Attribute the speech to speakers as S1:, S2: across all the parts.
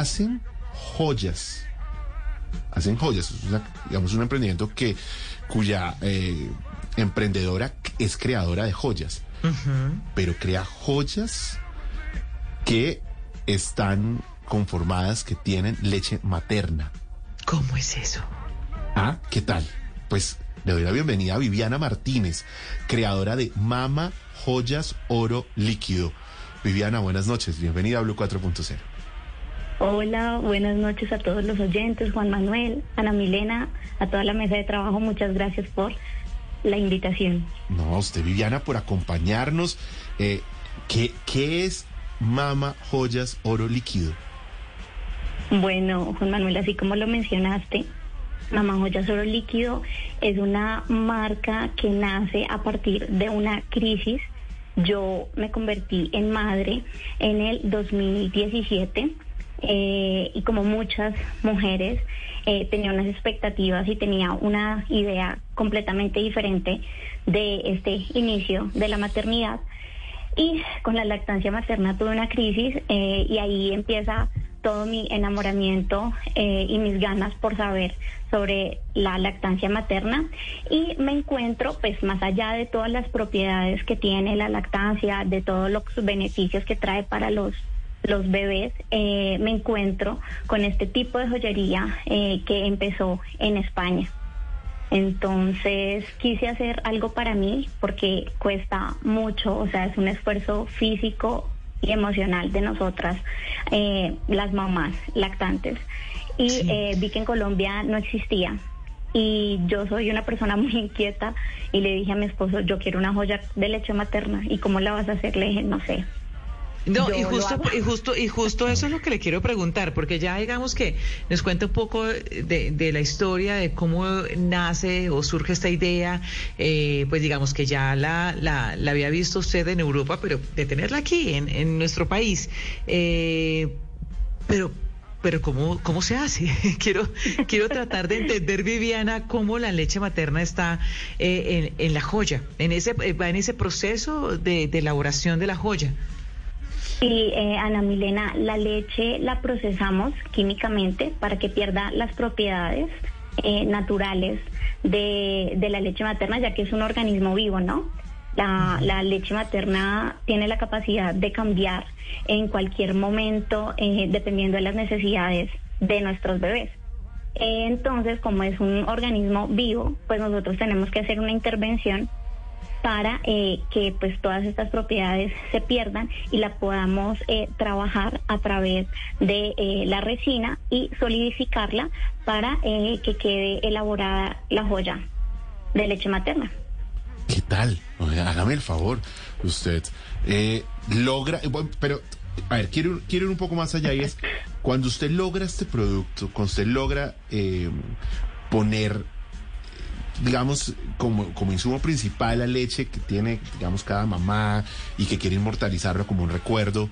S1: hacen joyas. Hacen joyas. Es una- digamos, un emprendimiento que cuya eh, emprendedora es creadora de joyas. Pero crea joyas que están conformadas, que tienen leche materna.
S2: ¿Cómo es eso?
S1: Ah, ¿qué tal? Pues le doy la bienvenida a Viviana Martínez, creadora de Mama Joyas Oro Líquido. Viviana, buenas noches. Bienvenida a Blue 4.0.
S3: Hola, buenas noches a todos los oyentes, Juan Manuel, Ana Milena, a toda la mesa de trabajo, muchas gracias por la invitación.
S1: No, usted, Viviana, por acompañarnos. Eh, ¿qué, ¿Qué es Mama Joyas Oro Líquido?
S3: Bueno, Juan Manuel, así como lo mencionaste, Mamá Joyas Oro Líquido es una marca que nace a partir de una crisis. Yo me convertí en madre en el 2017 eh, y como muchas mujeres eh, tenía unas expectativas y tenía una idea completamente diferente de este inicio de la maternidad. Y con la lactancia materna tuve una crisis eh, y ahí empieza todo mi enamoramiento y mis ganas por saber sobre la lactancia materna y me encuentro pues más allá de todas las propiedades que tiene la lactancia, de todos los beneficios que trae para los los bebés, eh, me encuentro con este tipo de joyería eh, que empezó en España. Entonces quise hacer algo para mí porque cuesta mucho, o sea, es un esfuerzo físico y emocional de nosotras, eh, las mamás lactantes. Y
S2: Sí.
S3: eh, vi que en Colombia no existía. Y yo soy una persona muy inquieta y le dije a mi esposo, yo quiero una joya de leche materna. ¿Y cómo la vas a hacer? Le dije, no sé.
S2: No, y justo, y justo, y justo eso es lo que le quiero preguntar, porque ya digamos que nos cuenta un poco de, de la historia de cómo nace o surge esta idea, eh, pues digamos que ya la, la, la había visto usted en Europa, pero de tenerla aquí, en, en nuestro país. Eh, pero pero cómo cómo se hace quiero quiero tratar de entender Viviana cómo la leche materna está eh, en, en la joya en ese va en ese proceso de, de elaboración de la joya
S3: Y eh, Ana Milena, la leche la procesamos químicamente para que pierda las propiedades eh, naturales de, de la leche materna, ya que es un organismo vivo, ¿no? La, la leche materna tiene la capacidad de cambiar en cualquier momento, eh, dependiendo de las necesidades de nuestros bebés. Entonces, como es un organismo vivo, pues nosotros tenemos que hacer una intervención para eh, que pues todas estas propiedades se pierdan y la podamos eh, trabajar a través de eh, la resina y solidificarla para que quede elaborada la joya de leche materna.
S1: ¿Qué tal? O sea, hágame el favor. Usted logra, pero, a ver, quiero, ir- quiero ir un poco más allá y es, cuando usted logra este producto, cuando usted logra poner, digamos, como, como insumo principal la leche que tiene, digamos, cada mamá y que quiere inmortalizarlo como un recuerdo,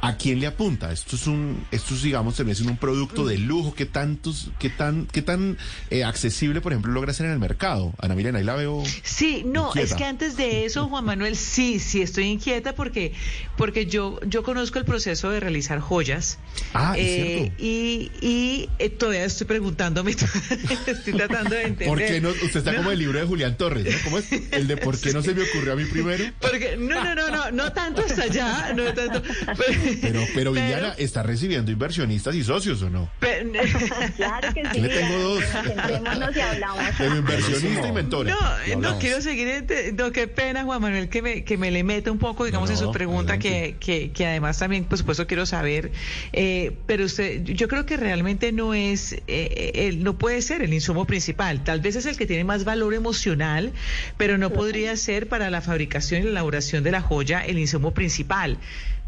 S1: ¿A quién le apunta? Esto es un, esto es, digamos, también es un producto de lujo. ¿Qué tantos, qué tan, qué tan eh, accesible, por ejemplo, logra ser en el mercado? Ana Milena, ahí la veo.
S2: Sí, no,
S1: Inquieta.
S2: es que antes de eso, Juan Manuel, sí, sí estoy inquieta porque, porque yo, yo conozco el proceso de realizar joyas.
S1: Ah, es
S2: Eh,
S1: cierto.
S2: Y, y eh, todavía estoy preguntándome, estoy tratando de entender.
S1: ¿Por qué no? Usted está como el libro de Julián Torres, ¿no? ¿Cómo es? El de ¿por qué no se me ocurrió a mí primero?
S2: Porque, no, no, no, no, no tanto hasta allá, no tanto.
S1: Pero, pero Viviana está recibiendo inversionistas y socios, ¿o no?
S2: pero-
S3: Claro que sí.
S1: Yo le tengo dos.
S3: Sentémonos y hablamos.
S1: De inversionista y mentora.
S2: No, no quiero seguir. No, qué pena, Juan Manuel, que me, que me le meta un poco, digamos,
S1: No,
S2: en su pregunta, que, que, que además también, por supuesto, quiero saber. eh, pero usted, yo creo que realmente no es, eh, el, no puede ser el insumo principal. Tal vez es el que tiene más valor emocional, pero no podría ser para la fabricación y la elaboración de la joya el insumo principal,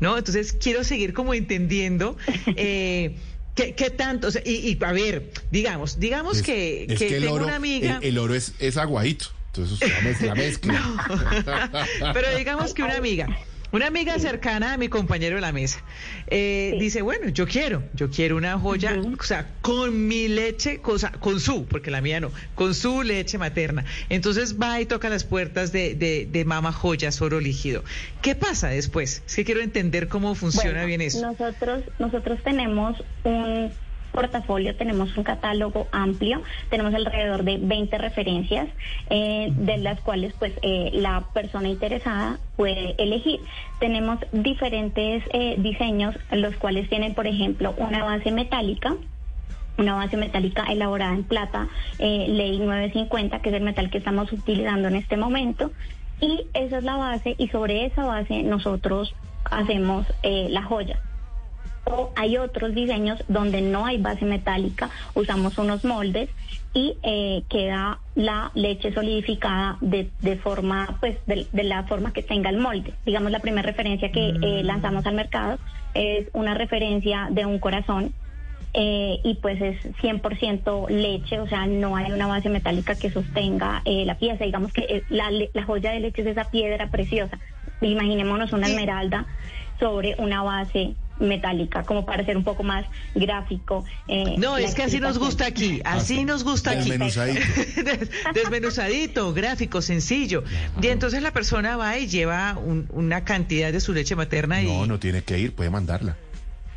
S2: ¿no? Entonces, quiero seguir como entendiendo. Eh, ¿Qué, qué tanto? O sea, y, y, a ver, digamos, digamos
S1: Es-
S2: que,
S1: es
S2: que
S1: el
S2: tengo
S1: oro,
S2: una amiga.
S1: El, el oro es, es aguadito. Entonces la mezcla. la mezcla.
S2: Pero digamos que una amiga Una amiga cercana a mi compañero de la mesa eh, dice, bueno, yo quiero, yo quiero una joya, o sea, con mi leche, cosa, con su, porque la mía no, con su leche materna. Entonces va y toca las puertas de, de, de Mama Joyas Oro Líquido. ¿Qué pasa después? Es que quiero entender cómo funciona bien eso.
S3: Nosotros, nosotros tenemos un portafolio tenemos un catálogo amplio, tenemos alrededor de 20 referencias, eh, de las cuales pues eh, la persona interesada puede elegir. Tenemos diferentes eh, diseños, los cuales tienen, por ejemplo, una base metálica, una base metálica elaborada en plata, ley 950, que es el metal que estamos utilizando en este momento. Y esa es la base y sobre esa base nosotros hacemos la joya hay otros diseños donde no hay base metálica, usamos unos moldes y eh, queda la leche solidificada de, de forma, pues, de, la forma que tenga el molde. Digamos, la primera referencia que eh, mm. lanzamos al mercado es una referencia de un corazón eh, y pues es 100% leche, o sea, no hay una base metálica que sostenga la pieza. Digamos que la, la joya de leche es esa piedra preciosa. Imaginémonos una esmeralda sobre una base metálica, como para ser un poco más gráfico.
S2: Eh, no, es que así nos gusta aquí, así nos gusta aquí.
S1: Desmenuzadito.
S2: Desmenuzadito, gráfico, sencillo. Y entonces la persona va y lleva una cantidad de su leche materna y...
S1: No, no tiene que ir, puede mandarla.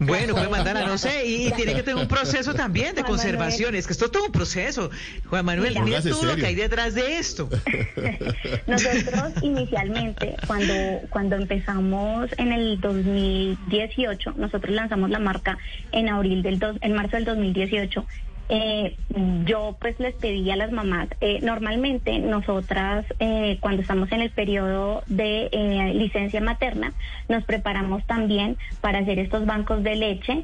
S2: Bueno, puede mandar a no sé, y, tiene que tener un proceso también de conservación. Es que esto es todo un proceso. Juan Manuel, mira, todo lo que hay detrás de esto.
S3: Nosotros inicialmente, cuando, cuando empezamos en el 2018, nosotros lanzamos la marca en abril del dos, en marzo del 2018 eh, yo pues les pedí a las mamás, eh, normalmente nosotras eh, cuando estamos en el periodo de eh, licencia materna, nos preparamos también para hacer estos bancos de leche.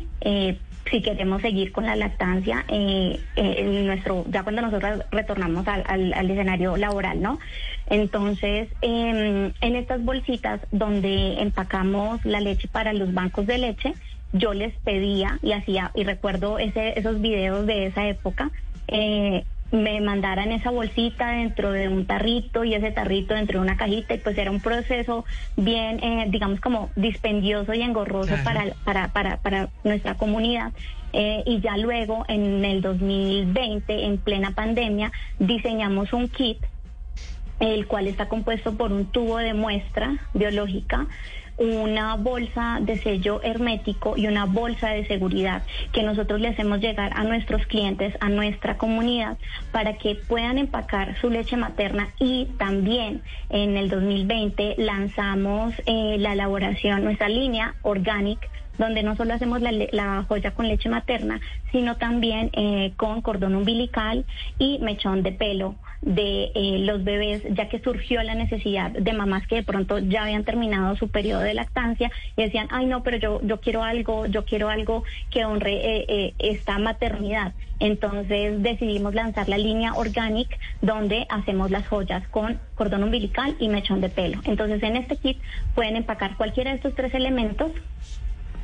S3: si queremos seguir con la lactancia, en nuestro, ya cuando nosotros retornamos al, al escenario laboral, ¿no? Entonces, em, en estas bolsitas donde empacamos la leche para los bancos de leche, yo les pedía y hacía, y recuerdo ese, esos videos de esa época, eh, me mandaran esa bolsita dentro de un tarrito y ese tarrito dentro de una cajita y pues era un proceso bien, eh, digamos como dispendioso y engorroso para, para, para, para nuestra comunidad. Eh, y ya luego en el 2020, en plena pandemia, diseñamos un kit el cual está compuesto por un tubo de muestra biológica, una bolsa de sello hermético y una bolsa de seguridad que nosotros le hacemos llegar a nuestros clientes, a nuestra comunidad, para que puedan empacar su leche materna. Y también en el 2020 lanzamos eh, la elaboración, nuestra línea Organic donde no solo hacemos la, joya con leche materna, sino también eh, con cordón umbilical y mechón de pelo de eh, los bebés, ya que surgió la necesidad de mamás que de pronto ya habían terminado su periodo de lactancia y decían, ay no, pero yo, yo quiero algo, yo quiero algo que honre eh, eh, esta maternidad. Entonces decidimos lanzar la línea Organic, donde hacemos las joyas con cordón umbilical y mechón de pelo. Entonces en este kit pueden empacar cualquiera de estos tres elementos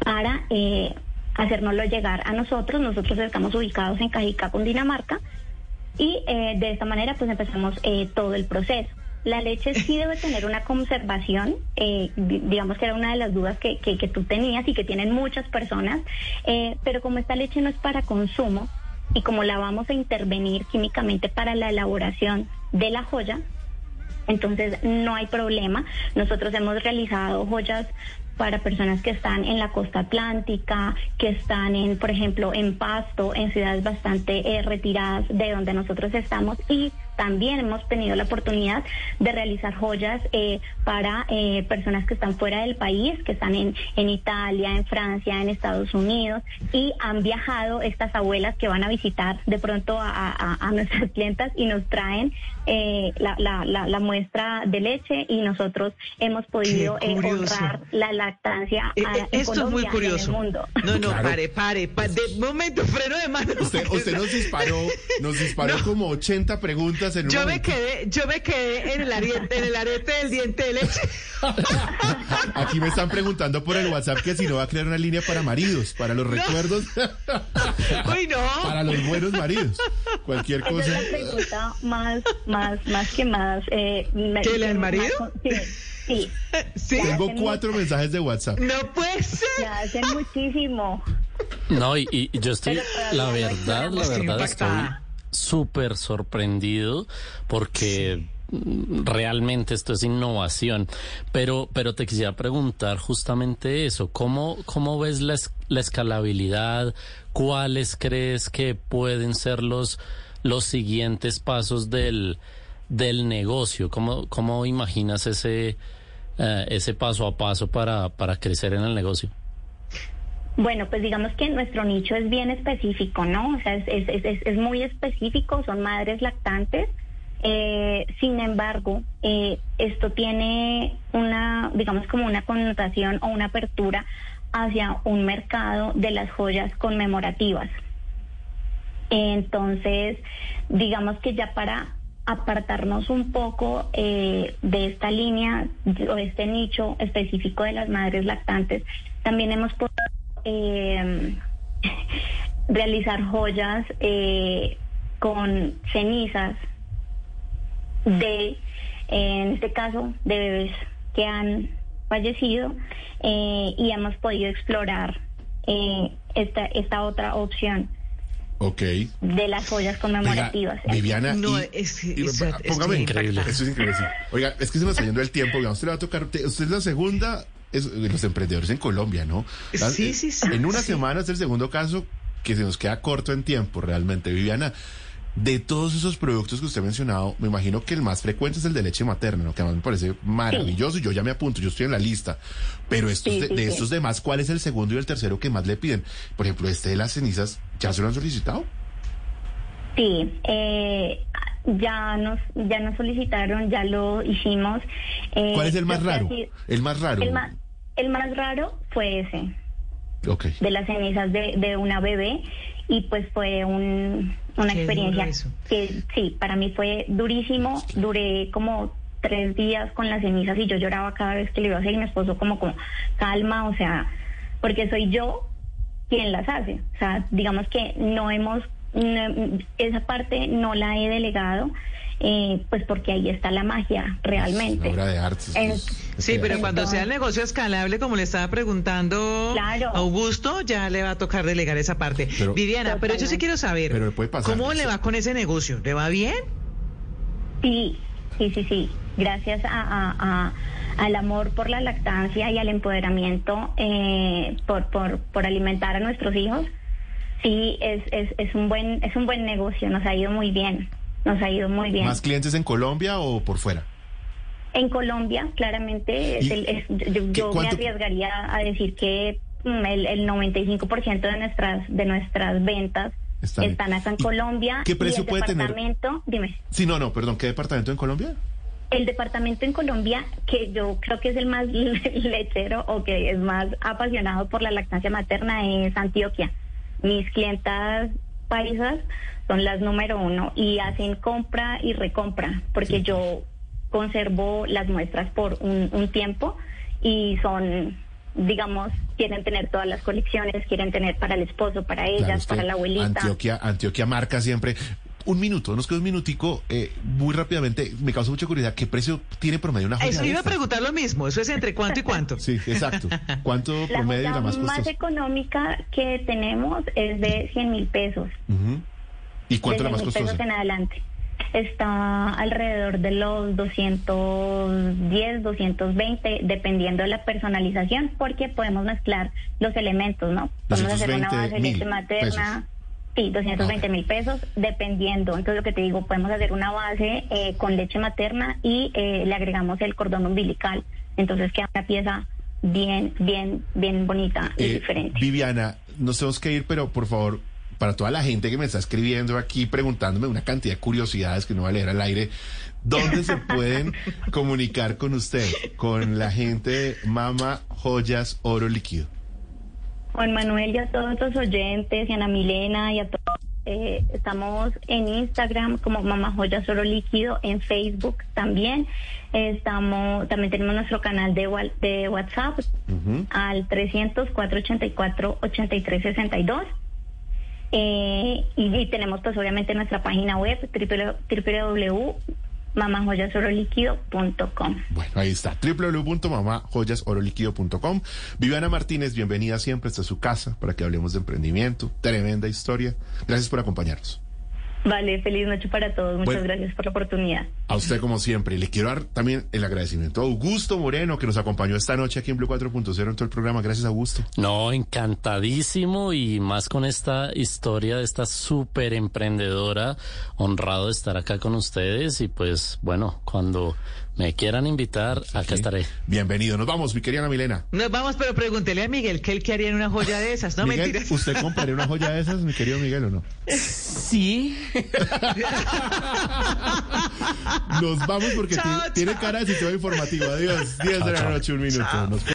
S3: para eh, hacérnoslo llegar a nosotros. Nosotros estamos ubicados en Cajica, Dinamarca y eh, de esta manera pues empezamos eh, todo el proceso. La leche sí debe tener una conservación, eh, digamos que era una de las dudas que, que, tú tenías y que tienen muchas personas, pero como esta leche no es para consumo y como la vamos a intervenir químicamente para la elaboración de la joya, entonces no hay problema. Nosotros hemos realizado joyas para personas que están en la costa atlántica, que están en, por ejemplo, en Pasto, en ciudades bastante eh, retiradas de donde nosotros estamos y también hemos tenido la oportunidad de realizar joyas eh, para eh, personas que están fuera del país, que están en, en Italia, en Francia, en Estados Unidos, y han viajado estas abuelas que van a visitar de pronto a, nuestras clientas y nos traen eh, la, la, muestra de leche y nosotros hemos podido honrar la lactancia
S2: Esto es muy curioso. mundo. No, no, pare, pare, de momento, freno de mano.
S1: Usted, usted nos disparó, nos disparó como 80 preguntas
S2: yo me quedé, yo me quedé en el arete, en el arete del diente de leche.
S1: Aquí me están preguntando por el WhatsApp que si no va a crear una línea para maridos, para los recuerdos.
S2: Uy, no.
S1: Para los buenos maridos. Cualquier cosa.
S3: es la pregunta más, más, más que más. Eh,
S2: ¿Que el marido?
S3: sí Sí.
S2: Sí.
S3: Ya
S1: Tengo cuatro mensajes de WhatsApp.
S2: No puede ser.
S3: Ya hacen muchísimo.
S4: No, y, y yo estoy, la verdad, la verdad estoy. Súper sorprendido porque realmente esto es innovación. Pero, pero te quisiera preguntar justamente eso, ¿cómo, cómo ves la, es- la escalabilidad? ¿Cuáles crees que pueden ser los, los siguientes pasos del, del negocio? ¿Cómo, cómo imaginas ese, eh, ese paso a paso para, para crecer en el negocio?
S3: Bueno, pues digamos que nuestro nicho es bien específico, ¿no? O sea, es, es, es, es muy específico, son madres lactantes. Eh, sin embargo, eh, esto tiene una, digamos, como una connotación o una apertura hacia un mercado de las joyas conmemorativas. Entonces, digamos que ya para apartarnos un poco eh, de esta línea o este nicho específico de las madres lactantes, también hemos podido eh, realizar joyas eh, con cenizas de, en este caso, de bebés que han fallecido eh, y hemos podido explorar eh, esta, esta otra opción
S1: Ok.
S3: de las joyas conmemorativas.
S1: Oiga, Viviana,
S2: No,
S1: y-
S2: es-
S1: y- póngame
S2: impactada.
S1: Eso es increíble. sí. Oiga, es que se nos está yendo el tiempo. Digamos, usted le va a tocar. te- Usted es la segunda. Es, de los emprendedores en Colombia, ¿no?
S2: Sí,
S1: eh,
S2: sí, sí,
S1: En una
S2: sí.
S1: semana es el segundo caso que se nos queda corto en tiempo, realmente. Viviana, de todos esos productos que usted ha mencionado, me imagino que el más frecuente es el de leche materna, ¿no? que además me parece maravilloso y yo ya me apunto, yo estoy en la lista. Pero estos
S3: Sí,
S1: de,
S3: sí,
S1: de
S3: sí.
S1: estos demás, ¿cuál es el segundo y el tercero que más le piden? Por ejemplo, este de las cenizas, ¿ya se lo han solicitado?
S3: Sí, eh, ya nos ya nos solicitaron, ya lo hicimos. eh,
S1: ¿Cuál es el más raro? El más raro.
S3: El más, el más raro fue ese,
S1: Ok.
S3: de las cenizas de, de una bebé y pues fue un, una
S2: Qué
S3: experiencia que sí, para mí fue durísimo, duré como tres días con las cenizas y yo lloraba cada vez que le iba a hacer y mi esposo como como calma, o sea, porque soy yo quien las hace, o sea, digamos que no hemos, no- esa parte no la he delegado, eh, pues porque ahí está la magia realmente.
S1: Obra de arte.
S3: En-
S1: es- es
S2: Sí, pero cuando sea el negocio escalable, como le estaba preguntando
S3: Claro.
S2: Augusto, ya le va a tocar delegar esa parte.
S1: Pero-
S2: Viviana, pero yo sí quiero saber,
S1: Pero le puede pasar,
S2: ¿cómo le va con ese negocio? ¿Le va bien?
S3: Sí, sí, sí, sí. Gracias a, a- a- al amor por la lactancia y al empoderamiento eh, por, por, por alimentar a nuestros hijos, sí es, es, es un buen es un buen negocio. Nos ha ido muy bien. Nos ha ido muy bien.
S1: ¿Más clientes en Colombia o por fuera?
S3: En Colombia, claramente, es
S1: ¿Y
S3: el- es- yo, yo me arriesgaría a decir que mm, el, el 95% de nuestras de nuestras ventas
S1: Están-
S3: están, acá en
S1: ¿Y
S3: Colombia.
S1: qué precio
S3: y el
S1: puede tener?
S3: departamento, Dime.
S1: Sí, no, no, perdón, ¿qué departamento en Colombia?
S3: El departamento en Colombia, que yo creo que es el más lechero o que es más apasionado por la lactancia materna, es Antioquia. Mis clientas paisas son las número uno y hacen compra y recompra, porque
S1: Sí.
S3: yo conservo las muestras por un, un tiempo y son, digamos, quieren tener todas las colecciones, quieren tener para el esposo, para ellas,
S1: Claro,
S3: para la abuelita.
S1: Antioquia, Antioquia marca siempre. Un minuto, nos queda un minutico, eh, muy rápidamente, me causa mucha curiosidad, ¿qué precio tiene promedio una joya
S2: Eso iba a preguntar lo mismo. Eso es entre cuánto y cuánto.
S1: Sí, exacto. ¿Cuánto
S3: La
S1: promedio y la más
S3: más
S1: costosa?
S3: económica que tenemos es de 100 mil pesos.
S1: Ujú. ¿Y cuánto
S3: de
S1: la más
S3: 100.000 pesos
S1: costosa?
S3: en adelante. Está alrededor de los 210, 220, dependiendo de la personalización, porque podemos mezclar los elementos, ¿no? Podemos hacer una
S1: 220
S3: base de
S1: mil
S3: leche materna. Sí, 220
S1: Ah, ok.
S3: mil pesos, dependiendo. Entonces, lo que te digo, podemos hacer una base eh, con leche materna y eh, le agregamos el cordón umbilical. Entonces, queda una pieza bien, bien, bien bonita y
S1: Eh,
S3: diferente.
S1: Viviana, nos tenemos que ir, pero por favor, para toda la gente que me está escribiendo aquí, preguntándome una cantidad de curiosidades que no voy a leer al aire, ¿dónde se pueden comunicar con usted? Con la gente de Mama Joyas Oro Líquido.
S3: Juan Manuel y a todos los oyentes, y a Ana Milena y a todos. eh, estamos en Instagram como Mamá Joyas Oro Líquido, en Facebook también. Estamos, también tenemos nuestro canal de, WhatsApp
S1: Ujú.
S3: al 300-484-8362. Eh, y, y tenemos pues obviamente nuestra página web mamajoyasoroliquido.com.
S1: Bueno, ahí está, www.mamajoyasoroliquido.com. Viviana Martínez, bienvenida siempre, esta es su casa para que hablemos de emprendimiento. Tremenda historia. Gracias por acompañarnos.
S3: Vale, feliz noche para todos. Muchas
S1: Bueno.
S3: gracias por la oportunidad.
S1: A usted como siempre. Y le quiero dar también el agradecimiento a Augusto Moreno, que nos acompañó esta noche aquí en Blue 4.0 en todo el programa. Gracias, Augusto.
S4: No, encantadísimo y más con esta historia de esta súper emprendedora. Honrado de estar acá con ustedes y pues bueno, cuando me quieran invitar, acá estaré.
S1: Bienvenido. Nos vamos, mi querida Ana Milena.
S2: Nos vamos, pero pregúntele a Miguel que él qué haría en una joya de esas, no
S1: Miguel,
S2: mentiras.
S1: ¿usted compraría una joya de esas, mi querido Miguel, o no?
S5: Sí.
S1: Nos vamos porque
S2: Chao,
S1: tiene
S2: chao.
S1: cara de sistema informativo. Adiós. 10 de la noche, un minuto. Nos